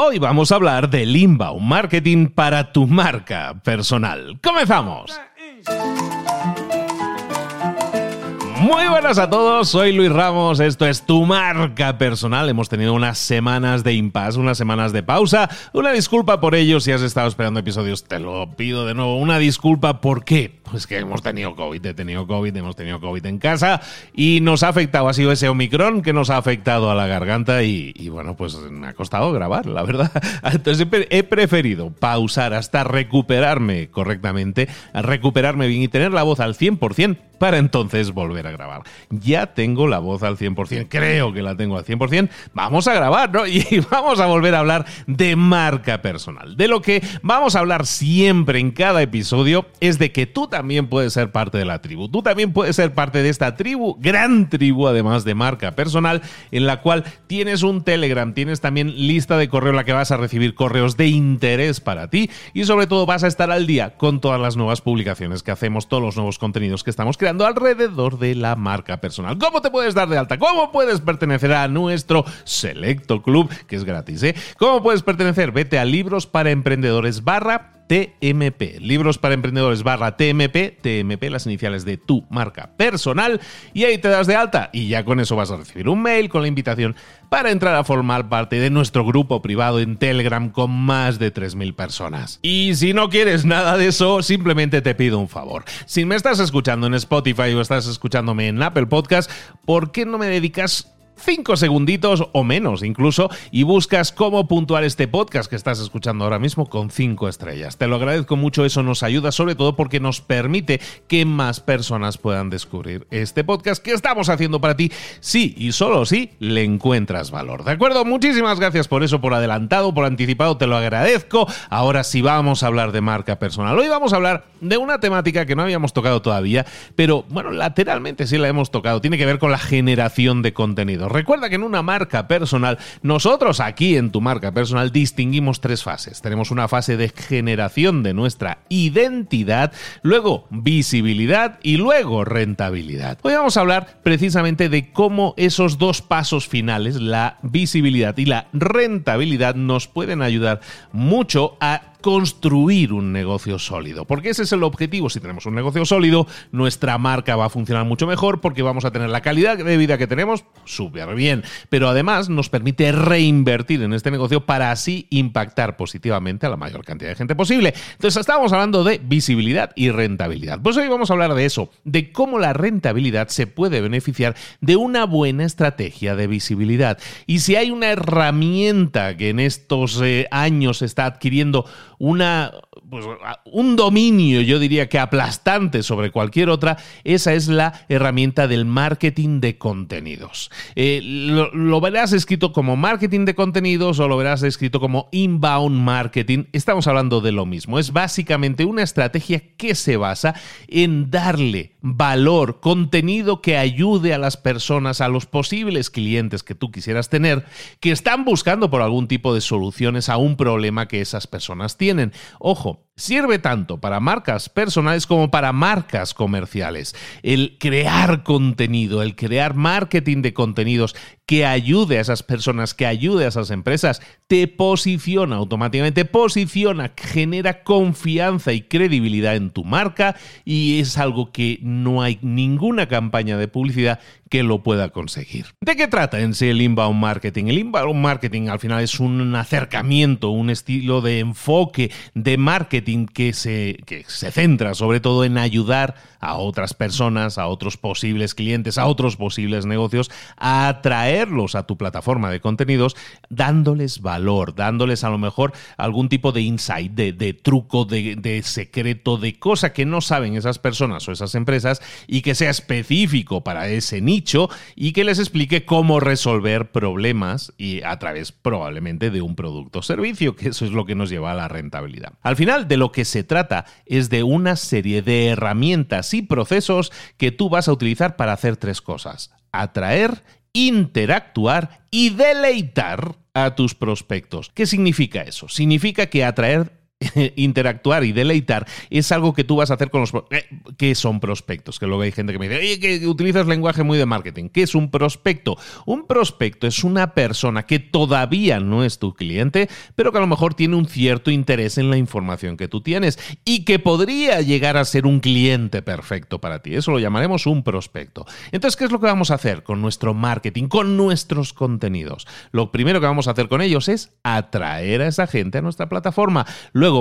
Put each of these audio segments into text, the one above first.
Hoy vamos a hablar del inbound marketing para tu marca personal. ¡Comenzamos! Muy buenas a todos, soy Luis Ramos, esto es tu marca personal. Hemos tenido unas semanas de impasse, unas semanas de pausa. Una disculpa por ello si has estado esperando episodios, te lo pido de nuevo. Una disculpa, ¿por qué? Pues que hemos tenido COVID, he tenido COVID, hemos tenido COVID en casa y nos ha afectado, ha sido ese Omicron que nos ha afectado a la garganta y, bueno, pues me ha costado grabar, la verdad. Entonces he preferido pausar hasta recuperarme correctamente, recuperarme bien y tener la voz al 100% para entonces volver a grabar. Ya tengo la voz al 100%, creo que la tengo al 100%, vamos a grabar, ¿no? Y vamos a volver a hablar de marca personal. De lo que vamos a hablar siempre en cada episodio es de que tú también puedes ser parte de la tribu, tú también puedes ser parte de esta tribu, gran tribu además de marca personal, en la cual tienes un Telegram, tienes también lista de correo en la que vas a recibir correos de interés para ti y sobre todo vas a estar al día con todas las nuevas publicaciones que hacemos, todos los nuevos contenidos que estamos creando alrededor de la marca personal. ¿Cómo te puedes dar de alta? ¿Cómo puedes pertenecer a nuestro selecto club, que es gratis? ¿eh? ¿Cómo puedes pertenecer? Vete a libros para emprendedores barra TMP. Libros para emprendedores barra TMP, TMP, las iniciales de tu marca personal, y ahí te das de alta y ya con eso vas a recibir un mail con la invitación para entrar a formar parte de nuestro grupo privado en Telegram con más de 3.000 personas. Y si no quieres nada de eso, simplemente te pido un favor. Si me estás escuchando en Spotify o estás escuchándome en Apple Podcast, ¿por qué no me dedicas 5 segunditos o menos incluso y buscas cómo puntuar este podcast que estás escuchando ahora mismo con 5 estrellas. Te lo agradezco mucho, eso nos ayuda sobre todo porque nos permite que más personas puedan descubrir este podcast que estamos haciendo para ti. Sí, y solo si le encuentras valor. ¿De acuerdo? Muchísimas gracias por eso, por adelantado, por anticipado, te lo agradezco. Ahora sí vamos a hablar de marca personal. Hoy vamos a hablar de una temática que no habíamos tocado todavía, pero bueno, lateralmente sí la hemos tocado. Tiene que ver con la generación de contenido. Recuerda que en una marca personal, nosotros aquí en tu marca personal distinguimos tres fases. Tenemos una fase de generación de nuestra identidad, luego visibilidad y luego rentabilidad. Hoy vamos a hablar precisamente de cómo esos dos pasos finales, la visibilidad y la rentabilidad, nos pueden ayudar mucho a construir un negocio sólido. Porque ese es el objetivo. Si tenemos un negocio sólido, nuestra marca va a funcionar mucho mejor porque vamos a tener la calidad de vida que tenemos súper bien. Pero además nos permite reinvertir en este negocio para así impactar positivamente a la mayor cantidad de gente posible. Entonces estábamos hablando de visibilidad y rentabilidad. Pues hoy vamos a hablar de eso, de cómo la rentabilidad se puede beneficiar de una buena estrategia de visibilidad. Y si hay una herramienta que en estos eh, años está adquiriendo una, pues, un dominio, yo diría que aplastante sobre cualquier otra, esa es la herramienta del marketing de contenidos. Eh, lo, verás escrito como marketing de contenidos o lo verás escrito como inbound marketing. Estamos hablando de lo mismo. Es básicamente una estrategia que se basa en darle valor, contenido que ayude a las personas, a los posibles clientes que tú quisieras tener, que están buscando por algún tipo de soluciones a un problema que esas personas tienen. Ojo, people Sirve tanto para marcas personales como para marcas comerciales. El crear contenido, el crear marketing de contenidos que ayude a esas personas, que ayude a esas empresas, te posiciona automáticamente, posiciona, genera confianza y credibilidad en tu marca y es algo que no hay ninguna campaña de publicidad que lo pueda conseguir. ¿De qué trata en sí el inbound marketing? El inbound marketing al final es un acercamiento, un estilo de enfoque de marketing que se, que se centra sobre todo en ayudar a otras personas, a otros posibles clientes, a otros posibles negocios, a atraerlos a tu plataforma de contenidos, dándoles valor, dándoles a lo mejor algún tipo de insight, de, truco, de, de secreto, de cosa que no saben esas personas o esas empresas y que sea específico para ese nicho y que les explique cómo resolver problemas y a través probablemente de un producto o servicio, que eso es lo que nos lleva a la rentabilidad. Al final de lo que se trata es de una serie de herramientas y procesos que tú vas a utilizar para hacer tres cosas. Atraer, interactuar y deleitar a tus prospectos. ¿Qué significa eso? Significa que atraer interactuar y deleitar es algo que tú vas a hacer con los... Eh, ¿Qué son prospectos? Que luego hay gente que me dice, oye, que utilizas lenguaje muy de marketing. ¿Qué es un prospecto? Un prospecto es una persona que todavía no es tu cliente, pero que a lo mejor tiene un cierto interés en la información que tú tienes y que podría llegar a ser un cliente perfecto para ti. Eso lo llamaremos un prospecto. Entonces, ¿qué es lo que vamos a hacer con nuestro marketing, con nuestros contenidos? Lo primero que vamos a hacer con ellos es atraer a esa gente a nuestra plataforma.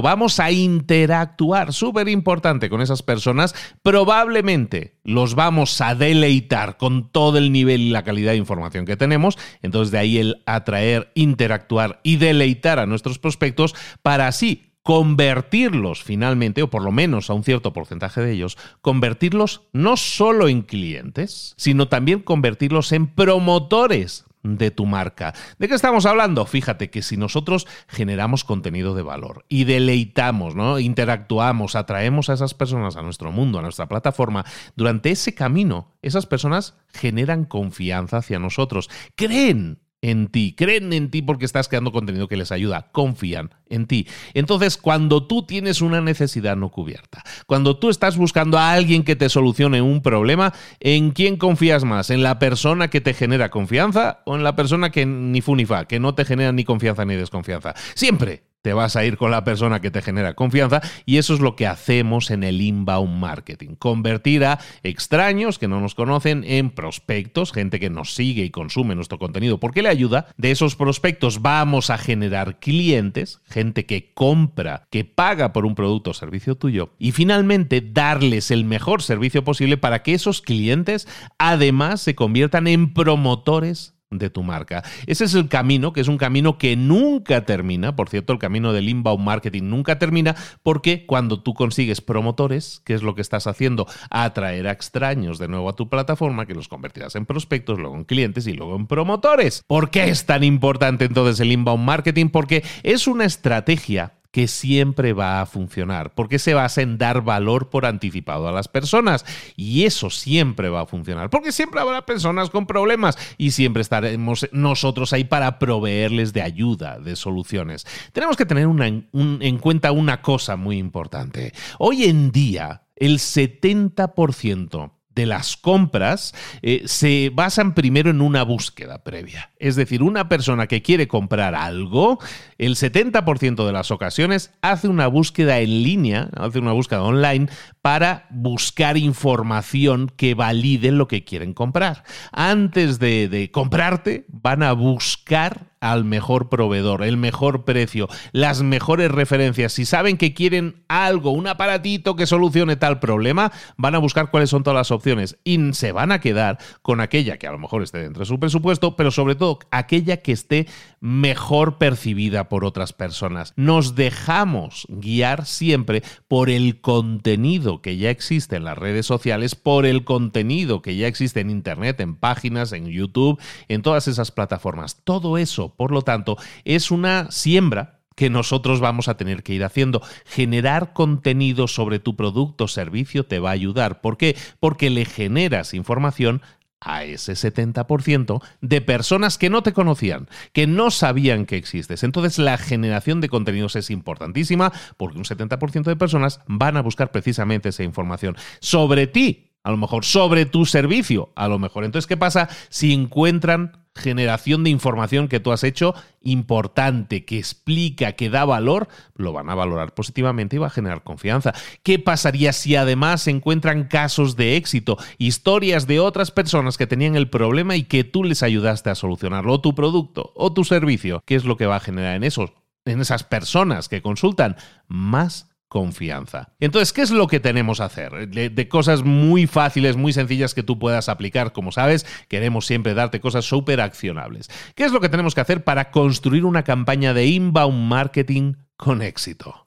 Vamos a interactuar, súper importante, con esas personas. Probablemente los vamos a deleitar con todo el nivel y la calidad de información que tenemos. Entonces de ahí el atraer, interactuar y deleitar a nuestros prospectos para así convertirlos finalmente, o por lo menos a un cierto porcentaje de ellos, convertirlos no solo en clientes, sino también convertirlos en promotores de tu marca. ¿De qué estamos hablando? Fíjate que si nosotros generamos contenido de valor y deleitamos, ¿no? interactuamos, atraemos a esas personas a nuestro mundo, a nuestra plataforma, durante ese camino, esas personas generan confianza hacia nosotros, creen en ti, creen en ti porque estás creando contenido que les ayuda, confían en ti. Entonces, cuando tú tienes una necesidad no cubierta, cuando tú estás buscando a alguien que te solucione un problema, ¿en quién confías más? ¿En la persona que te genera confianza o en la persona que ni fu ni fa, que no te genera ni confianza ni desconfianza? Siempre te vas a ir con la persona que te genera confianza y eso es lo que hacemos en el inbound marketing. Convertir a extraños que no nos conocen en prospectos, gente que nos sigue y consume nuestro contenido porque le ayuda. De esos prospectos vamos a generar clientes, gente que compra, que paga por un producto o servicio tuyo y finalmente darles el mejor servicio posible para que esos clientes además se conviertan en promotores de tu marca. Ese es el camino, que es un camino que nunca termina. Por cierto, el camino del inbound marketing nunca termina porque cuando tú consigues promotores, ¿qué es lo que estás haciendo? Atraer a extraños de nuevo a tu plataforma, que los convertirás en prospectos, luego en clientes y luego en promotores. ¿Por qué es tan importante entonces el inbound marketing? Porque es una estrategia que siempre va a funcionar, porque se basa en dar valor por anticipado a las personas. Y eso siempre va a funcionar, porque siempre habrá personas con problemas y siempre estaremos nosotros ahí para proveerles de ayuda, de soluciones. Tenemos que tener en cuenta una cosa muy importante. Hoy en día, el 70% de las compras eh, se basan primero en una búsqueda previa. Es decir, una persona que quiere comprar algo, el 70% de las ocasiones hace una búsqueda en línea, hace una búsqueda online para buscar información que valide lo que quieren comprar. Antes de, de comprarte, van a buscar al mejor proveedor, el mejor precio, las mejores referencias. Si saben que quieren algo, un aparatito que solucione tal problema, van a buscar cuáles son todas las opciones y se van a quedar con aquella que a lo mejor esté dentro de su presupuesto, pero sobre todo aquella que esté mejor percibida por otras personas. Nos dejamos guiar siempre por el contenido que ya existe en las redes sociales, por el contenido que ya existe en Internet, en páginas, en YouTube, en todas esas plataformas. Todo eso por lo tanto, es una siembra que nosotros vamos a tener que ir haciendo. Generar contenido sobre tu producto o servicio te va a ayudar. ¿Por qué? Porque le generas información a ese 70% de personas que no te conocían, que no sabían que existes. Entonces la generación de contenidos es importantísima porque un 70% de personas van a buscar precisamente esa información sobre ti, a lo mejor sobre tu servicio, a lo mejor. Entonces, ¿qué pasa si encuentran generación de información que tú has hecho importante, que explica, que da valor, lo van a valorar positivamente y va a generar confianza. ¿Qué pasaría si además se encuentran casos de éxito, historias de otras personas que tenían el problema y que tú les ayudaste a solucionarlo, o tu producto, o tu servicio? ¿Qué es lo que va a generar en esos? En esas personas que consultan más confianza. Entonces, ¿qué es lo que tenemos que hacer? De, cosas muy fáciles, muy sencillas que tú puedas aplicar. Como sabes, queremos siempre darte cosas súper accionables. ¿Qué es lo que tenemos que hacer para construir una campaña de inbound marketing con éxito?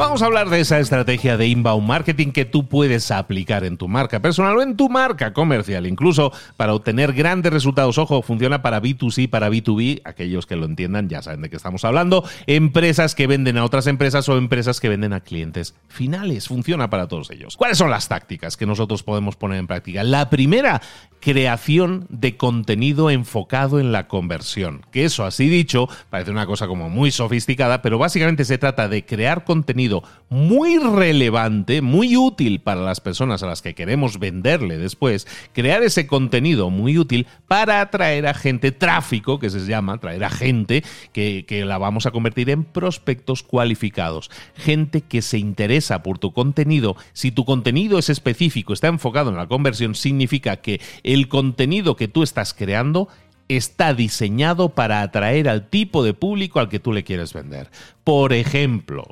Vamos a hablar de esa estrategia de inbound marketing que tú puedes aplicar en tu marca personal o en tu marca comercial, incluso para obtener grandes resultados. Ojo, funciona para B2C, para B2B, aquellos que lo entiendan ya saben de qué estamos hablando, empresas que venden a otras empresas o empresas que venden a clientes finales. Funciona para todos ellos. ¿Cuáles son las tácticas que nosotros podemos poner en práctica? La primera, creación de contenido enfocado en la conversión. Que eso, así dicho, parece una cosa como muy sofisticada, pero básicamente se trata de crear contenido muy relevante, muy útil para las personas a las que queremos venderle después, crear ese contenido muy útil para atraer a gente, tráfico, que se llama, traer a gente que, que la vamos a convertir en prospectos cualificados, gente que se interesa por tu contenido. Si tu contenido es específico, está enfocado en la conversión, significa que el contenido que tú estás creando está diseñado para atraer al tipo de público al que tú le quieres vender. Por ejemplo,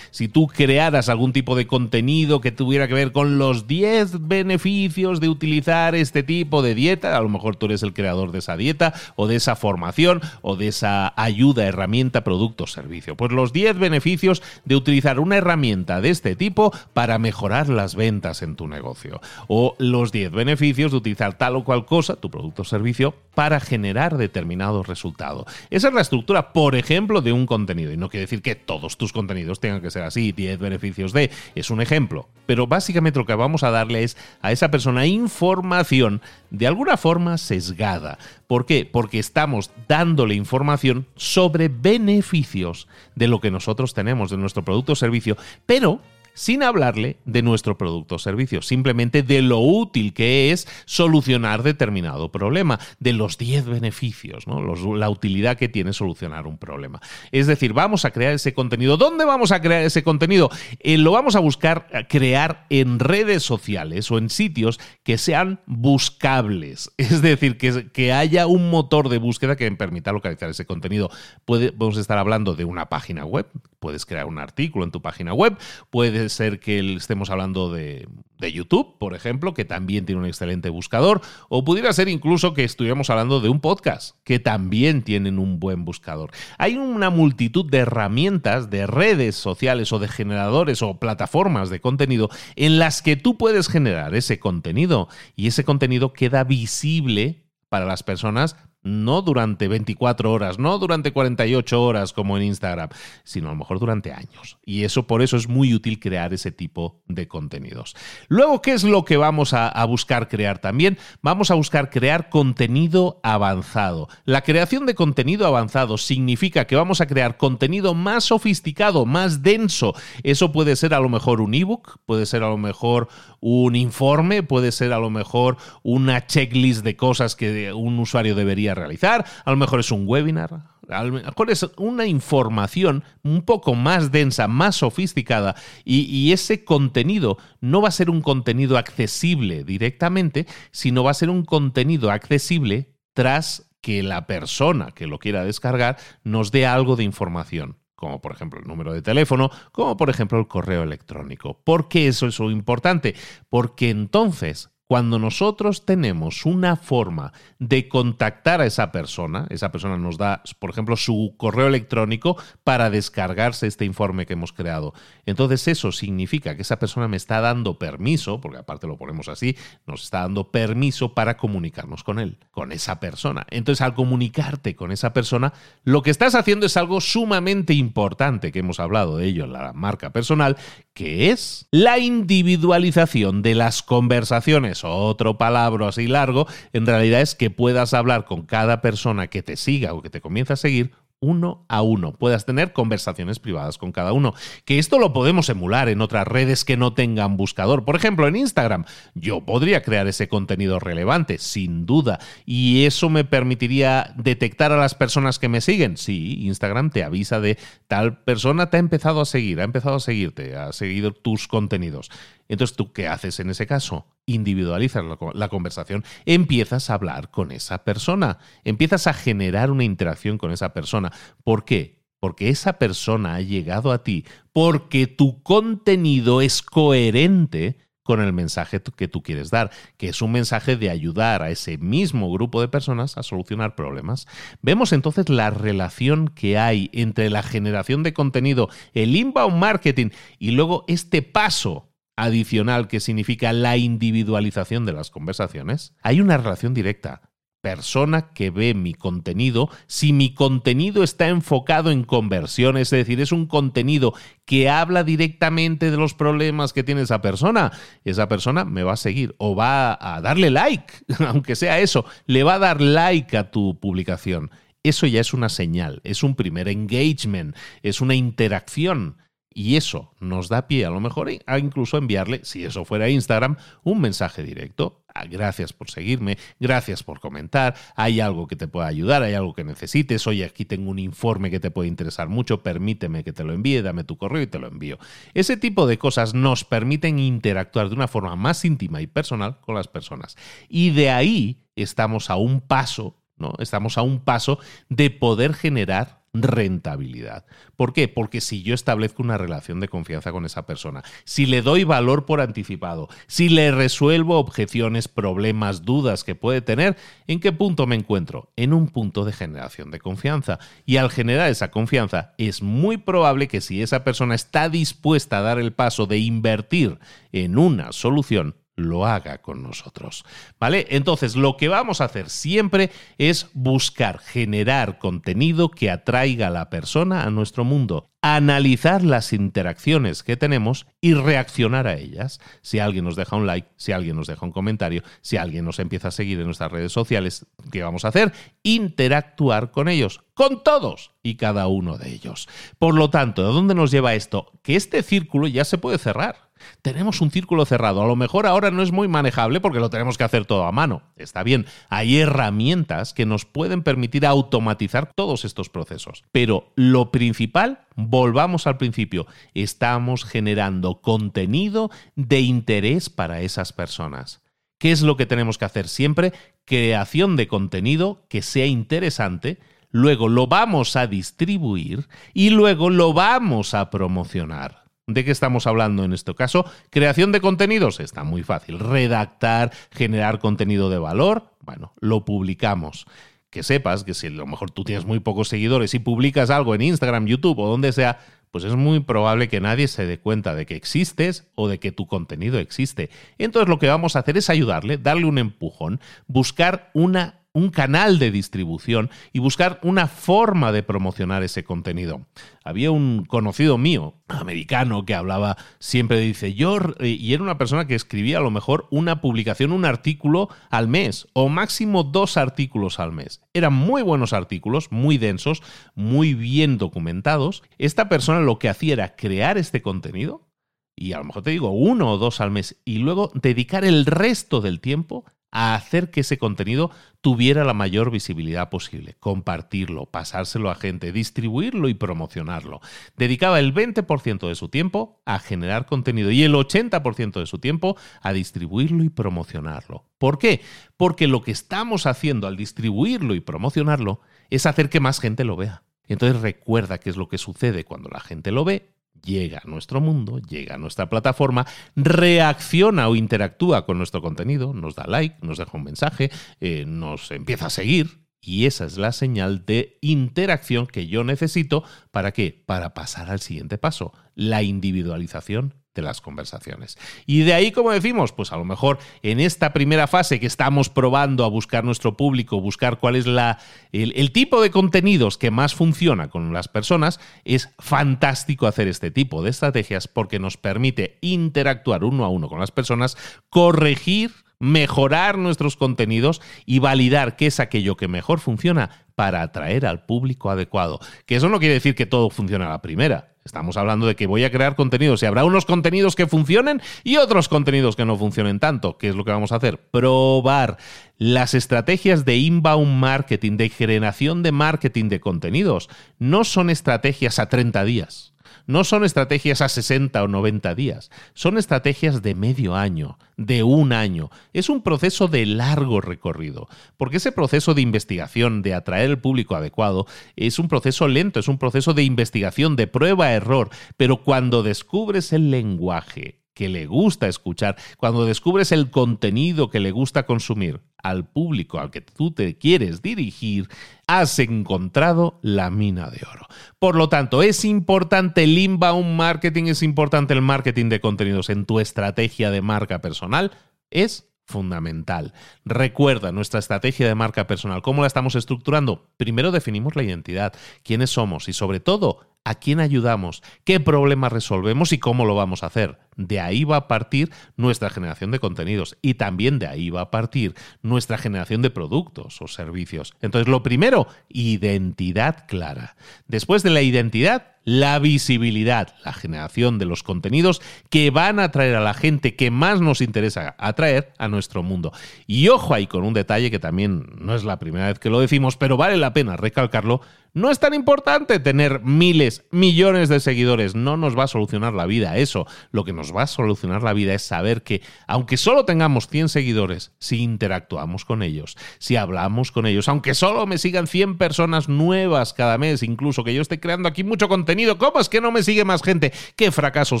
si tú crearas algún tipo de contenido que tuviera que ver con los 10 beneficios de utilizar este tipo de dieta, a lo mejor tú eres el creador de esa dieta o de esa formación o de esa ayuda, herramienta, producto, servicio. Pues los 10 beneficios de utilizar una herramienta de este tipo para mejorar las ventas en tu negocio. O los 10 beneficios de utilizar tal o cual cosa, tu producto o servicio, para generar determinado resultado. Esa es la estructura, por ejemplo, de un contenido. Y no quiere que todos tus contenidos tengan que ser así, 10 beneficios de, es un ejemplo. Pero básicamente lo que vamos a darle es a esa persona información de alguna forma sesgada. ¿Por qué? Porque estamos dándole información sobre beneficios de lo que nosotros tenemos, de nuestro producto o servicio, pero sin hablarle de nuestro producto o servicio, simplemente de lo útil que es solucionar determinado problema, de los 10 beneficios, ¿no? la utilidad que tiene solucionar un problema. Es decir, vamos a crear ese contenido. ¿Dónde vamos a crear ese contenido? Eh, lo vamos a buscar eh, crear en redes sociales o en sitios que sean buscables, es decir, que, haya un motor de búsqueda que permita localizar ese contenido. podemos estar hablando de una página web, puedes crear un artículo en tu página web, puedes ser que estemos hablando de, de, YouTube, por ejemplo, que también tiene un excelente buscador, o pudiera ser incluso que estuviéramos hablando de un podcast, que también tienen un buen buscador. Hay una multitud de herramientas, de redes sociales o de generadores o plataformas de contenido en las que tú puedes generar ese contenido y ese contenido queda visible para las personas no durante 24 horas, no durante 48 horas como en Instagram, sino a lo mejor durante años. Y eso por eso es muy útil crear ese tipo de contenidos. Luego, ¿qué es lo que vamos a, a, buscar crear también? Vamos a buscar crear contenido avanzado. La creación de contenido avanzado significa que vamos a crear contenido más sofisticado, más denso. Eso puede ser a lo mejor un ebook, puede ser a lo mejor un informe, puede ser a lo mejor una checklist de cosas que un usuario debería realizar, a lo mejor es un webinar, a lo mejor es una información un poco más densa, más sofisticada y, ese contenido no va a ser un contenido accesible directamente, sino va a ser un contenido accesible tras que la persona que lo quiera descargar nos dé algo de información como por ejemplo el número de teléfono, como por ejemplo el correo electrónico. ¿Por qué eso es importante? Porque entonces cuando nosotros tenemos una forma de contactar a esa persona, esa persona nos da, por ejemplo, su correo electrónico para descargarse este informe que hemos creado. Entonces eso significa que esa persona me está dando permiso, porque aparte lo ponemos así, nos está dando permiso para comunicarnos con él, con esa persona. Entonces al comunicarte con esa persona, lo que estás haciendo es algo sumamente importante, que hemos hablado de ello en la marca personal, que es la individualización de las conversaciones. Otro palabra así largo, en realidad es que puedas hablar con cada persona que te siga o que te comienza a seguir uno a uno, puedas tener conversaciones privadas con cada uno. Que esto lo podemos emular en otras redes que no tengan buscador. Por ejemplo, en Instagram, yo podría crear ese contenido relevante, sin duda, y eso me permitiría detectar a las personas que me siguen. Sí, Instagram te avisa de tal persona te ha empezado a seguir, ha empezado a seguirte, ha seguido tus contenidos. Entonces, ¿tú qué haces en ese caso? Individualizas la, conversación, empiezas a hablar con esa persona, empiezas a generar una interacción con esa persona. ¿Por qué? Porque esa persona ha llegado a ti porque tu contenido es coherente con el mensaje que tú quieres dar, que es un mensaje de ayudar a ese mismo grupo de personas a solucionar problemas. Vemos entonces la relación que hay entre la generación de contenido, el inbound marketing y luego este paso adicional que significa la individualización de las conversaciones. Hay una relación directa persona que ve mi contenido, si mi contenido está enfocado en conversión, es decir, es un contenido que habla directamente de los problemas que tiene esa persona, esa persona me va a seguir o va a darle like, aunque sea eso, le va a dar like a tu publicación. Eso ya es una señal, es un primer engagement, es una interacción. Y eso nos da pie a lo mejor a incluso enviarle, si eso fuera Instagram, un mensaje directo. Gracias por seguirme, gracias por comentar, hay algo que te pueda ayudar, hay algo que necesites, oye, aquí tengo un informe que te puede interesar mucho, permíteme que te lo envíe, dame tu correo y te lo envío. Ese tipo de cosas nos permiten interactuar de una forma más íntima y personal con las personas. Y de ahí estamos a un paso, ¿no? Estamos a un paso de poder generar rentabilidad. ¿Por qué? Porque si yo establezco una relación de confianza con esa persona, si le doy valor por anticipado, si le resuelvo objeciones, problemas, dudas que puede tener, ¿en qué punto me encuentro? En un punto de generación de confianza. Y al generar esa confianza, es muy probable que si esa persona está dispuesta a dar el paso de invertir en una solución, lo haga con nosotros. ¿Vale? Entonces, lo que vamos a hacer siempre es buscar generar contenido que atraiga a la persona a nuestro mundo, analizar las interacciones que tenemos y reaccionar a ellas. Si alguien nos deja un like, si alguien nos deja un comentario, si alguien nos empieza a seguir en nuestras redes sociales, ¿qué vamos a hacer? Interactuar con ellos, con todos y cada uno de ellos. Por lo tanto, ¿a dónde nos lleva esto? Que este círculo ya se puede cerrar tenemos un círculo cerrado. A lo mejor ahora no es muy manejable porque lo tenemos que hacer todo a mano. Está bien, hay herramientas que nos pueden permitir automatizar todos estos procesos. Pero lo principal, volvamos al principio, estamos generando contenido de interés para esas personas. ¿Qué es lo que tenemos que hacer siempre? Creación de contenido que sea interesante, luego lo vamos a distribuir y luego lo vamos a promocionar. ¿De qué estamos hablando en este caso? Creación de contenidos. Está muy fácil. Redactar, generar contenido de valor. Bueno, lo publicamos. Que sepas que si a lo mejor tú tienes muy pocos seguidores y publicas algo en Instagram, YouTube o donde sea, pues es muy probable que nadie se dé cuenta de que existes o de que tu contenido existe. Entonces lo que vamos a hacer es ayudarle, darle un empujón, buscar una un canal de distribución y buscar una forma de promocionar ese contenido. Había un conocido mío, americano, que hablaba siempre, dice, yo, y era una persona que escribía a lo mejor una publicación, un artículo al mes, o máximo dos artículos al mes. Eran muy buenos artículos, muy densos, muy bien documentados. Esta persona lo que hacía era crear este contenido, y a lo mejor te digo uno o dos al mes, y luego dedicar el resto del tiempo a hacer que ese contenido tuviera la mayor visibilidad posible, compartirlo, pasárselo a gente, distribuirlo y promocionarlo. Dedicaba el 20% de su tiempo a generar contenido y el 80% de su tiempo a distribuirlo y promocionarlo. ¿Por qué? Porque lo que estamos haciendo al distribuirlo y promocionarlo es hacer que más gente lo vea. Entonces recuerda qué es lo que sucede cuando la gente lo ve llega a nuestro mundo, llega a nuestra plataforma, reacciona o interactúa con nuestro contenido, nos da like, nos deja un mensaje, eh, nos empieza a seguir. Y esa es la señal de interacción que yo necesito para qué? Para pasar al siguiente paso, la individualización de las conversaciones. Y de ahí, como decimos, pues a lo mejor en esta primera fase que estamos probando a buscar nuestro público, buscar cuál es la, el, el, tipo de contenidos que más funciona con las personas, es fantástico hacer este tipo de estrategias porque nos permite interactuar uno a uno con las personas, corregir mejorar nuestros contenidos y validar qué es aquello que mejor funciona para atraer al público adecuado. Que eso no quiere decir que todo funcione a la primera. Estamos hablando de que voy a crear contenidos y habrá unos contenidos que funcionen y otros contenidos que no funcionen tanto. ¿Qué es lo que vamos a hacer? Probar las estrategias de inbound marketing, de generación de marketing de contenidos. No son estrategias a 30 días. No son estrategias a 60 o 90 días, son estrategias de medio año, de un año. Es un proceso de largo recorrido, porque ese proceso de investigación, de atraer el público adecuado, es un proceso lento, es un proceso de investigación, de prueba-error, pero cuando descubres el lenguaje, que le gusta escuchar, cuando descubres el contenido que le gusta consumir al público al que tú te quieres dirigir, has encontrado la mina de oro. Por lo tanto, es importante el inbound marketing, es importante el marketing de contenidos en tu estrategia de marca personal, es fundamental. Recuerda nuestra estrategia de marca personal. ¿Cómo la estamos estructurando? Primero definimos la identidad, quiénes somos y sobre todo a quién ayudamos, qué problemas resolvemos y cómo lo vamos a hacer. De ahí va a partir nuestra generación de contenidos y también de ahí va a partir nuestra generación de productos o servicios. Entonces, lo primero, identidad clara. Después de la identidad, la visibilidad, la generación de los contenidos que van a atraer a la gente que más nos interesa atraer a nuestro mundo. Y ojo ahí con un detalle que también no es la primera vez que lo decimos, pero vale la pena recalcarlo. No es tan importante tener miles, millones de seguidores, no nos va a solucionar la vida eso. Lo que nos va a solucionar la vida es saber que, aunque solo tengamos 100 seguidores, si interactuamos con ellos, si hablamos con ellos, aunque solo me sigan 100 personas nuevas cada mes, incluso que yo esté creando aquí mucho contenido, ¿cómo es que no me sigue más gente? ¿Qué fracaso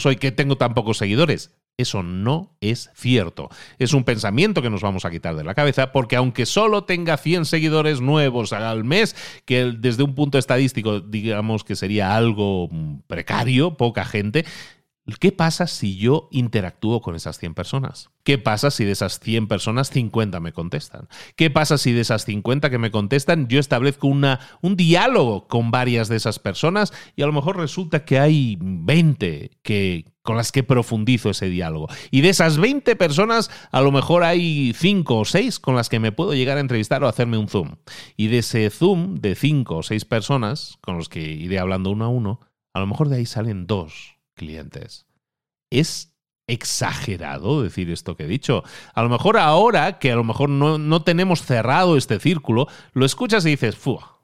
soy que tengo tan pocos seguidores? Eso no es cierto. Es un pensamiento que nos vamos a quitar de la cabeza porque aunque solo tenga 100 seguidores nuevos al mes, que desde un punto estadístico digamos que sería algo precario, poca gente, ¿Qué pasa si yo interactúo con esas 100 personas? ¿Qué pasa si de esas 100 personas 50 me contestan? ¿Qué pasa si de esas 50 que me contestan yo establezco una, un diálogo con varias de esas personas y a lo mejor resulta que hay 20 que, con las que profundizo ese diálogo? Y de esas 20 personas a lo mejor hay 5 o 6 con las que me puedo llegar a entrevistar o hacerme un zoom. Y de ese zoom de 5 o 6 personas con los que iré hablando uno a uno, a lo mejor de ahí salen dos clientes. Es exagerado decir esto que he dicho. A lo mejor ahora, que a lo mejor no, tenemos cerrado este círculo, lo escuchas y dices,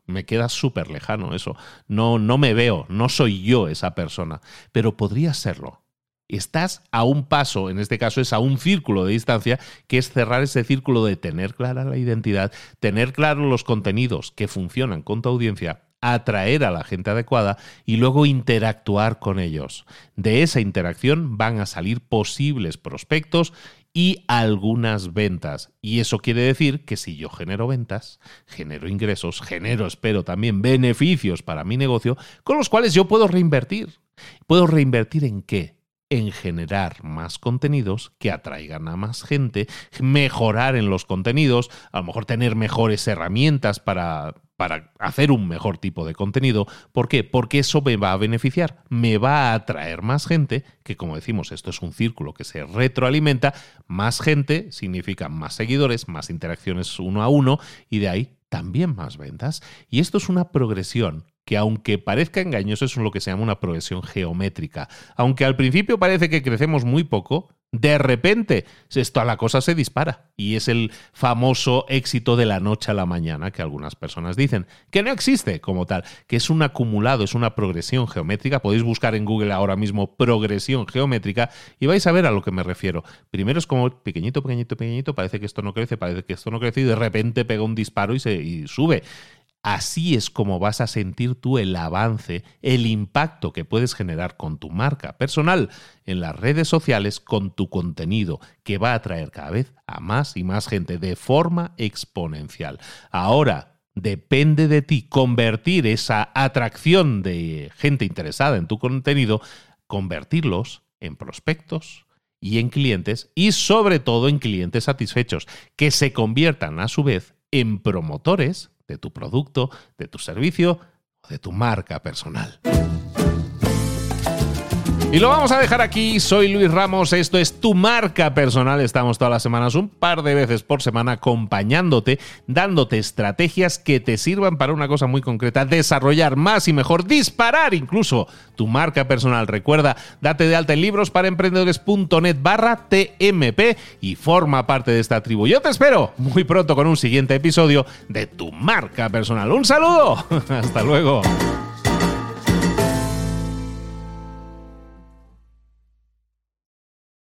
me queda súper lejano eso. No, no me veo, no soy yo esa persona, pero podría serlo. Estás a un paso, en este caso es a un círculo de distancia, que es cerrar ese círculo de tener clara la identidad, tener claros los contenidos que funcionan con tu audiencia atraer a la gente adecuada y luego interactuar con ellos. De esa interacción van a salir posibles prospectos y algunas ventas. Y eso quiere decir que si yo genero ventas, genero ingresos, genero, espero, también beneficios para mi negocio, con los cuales yo puedo reinvertir. ¿Puedo reinvertir en qué? en generar más contenidos que atraigan a más gente, mejorar en los contenidos, a lo mejor tener mejores herramientas para, para hacer un mejor tipo de contenido. ¿Por qué? Porque eso me va a beneficiar, me va a atraer más gente, que como decimos, esto es un círculo que se retroalimenta, más gente significa más seguidores, más interacciones uno a uno y de ahí también más ventas. Y esto es una progresión que aunque parezca engañoso es lo que se llama una progresión geométrica. Aunque al principio parece que crecemos muy poco, de repente esto, la cosa se dispara. Y es el famoso éxito de la noche a la mañana que algunas personas dicen, que no existe como tal, que es un acumulado, es una progresión geométrica. Podéis buscar en Google ahora mismo progresión geométrica y vais a ver a lo que me refiero. Primero es como pequeñito, pequeñito, pequeñito, parece que esto no crece, parece que esto no crece y de repente pega un disparo y, se, y sube. Así es como vas a sentir tú el avance, el impacto que puedes generar con tu marca personal en las redes sociales, con tu contenido, que va a atraer cada vez a más y más gente de forma exponencial. Ahora, depende de ti convertir esa atracción de gente interesada en tu contenido, convertirlos en prospectos, y en clientes y sobre todo en clientes satisfechos que se conviertan a su vez en promotores de tu producto, de tu servicio o de tu marca personal. Y lo vamos a dejar aquí. Soy Luis Ramos. Esto es tu marca personal. Estamos todas las semanas, un par de veces por semana, acompañándote, dándote estrategias que te sirvan para una cosa muy concreta: desarrollar más y mejor, disparar incluso tu marca personal. Recuerda, date de alta en libros para emprendedores.net barra TMP y forma parte de esta tribu. Yo te espero muy pronto con un siguiente episodio de tu marca personal. Un saludo. Hasta luego.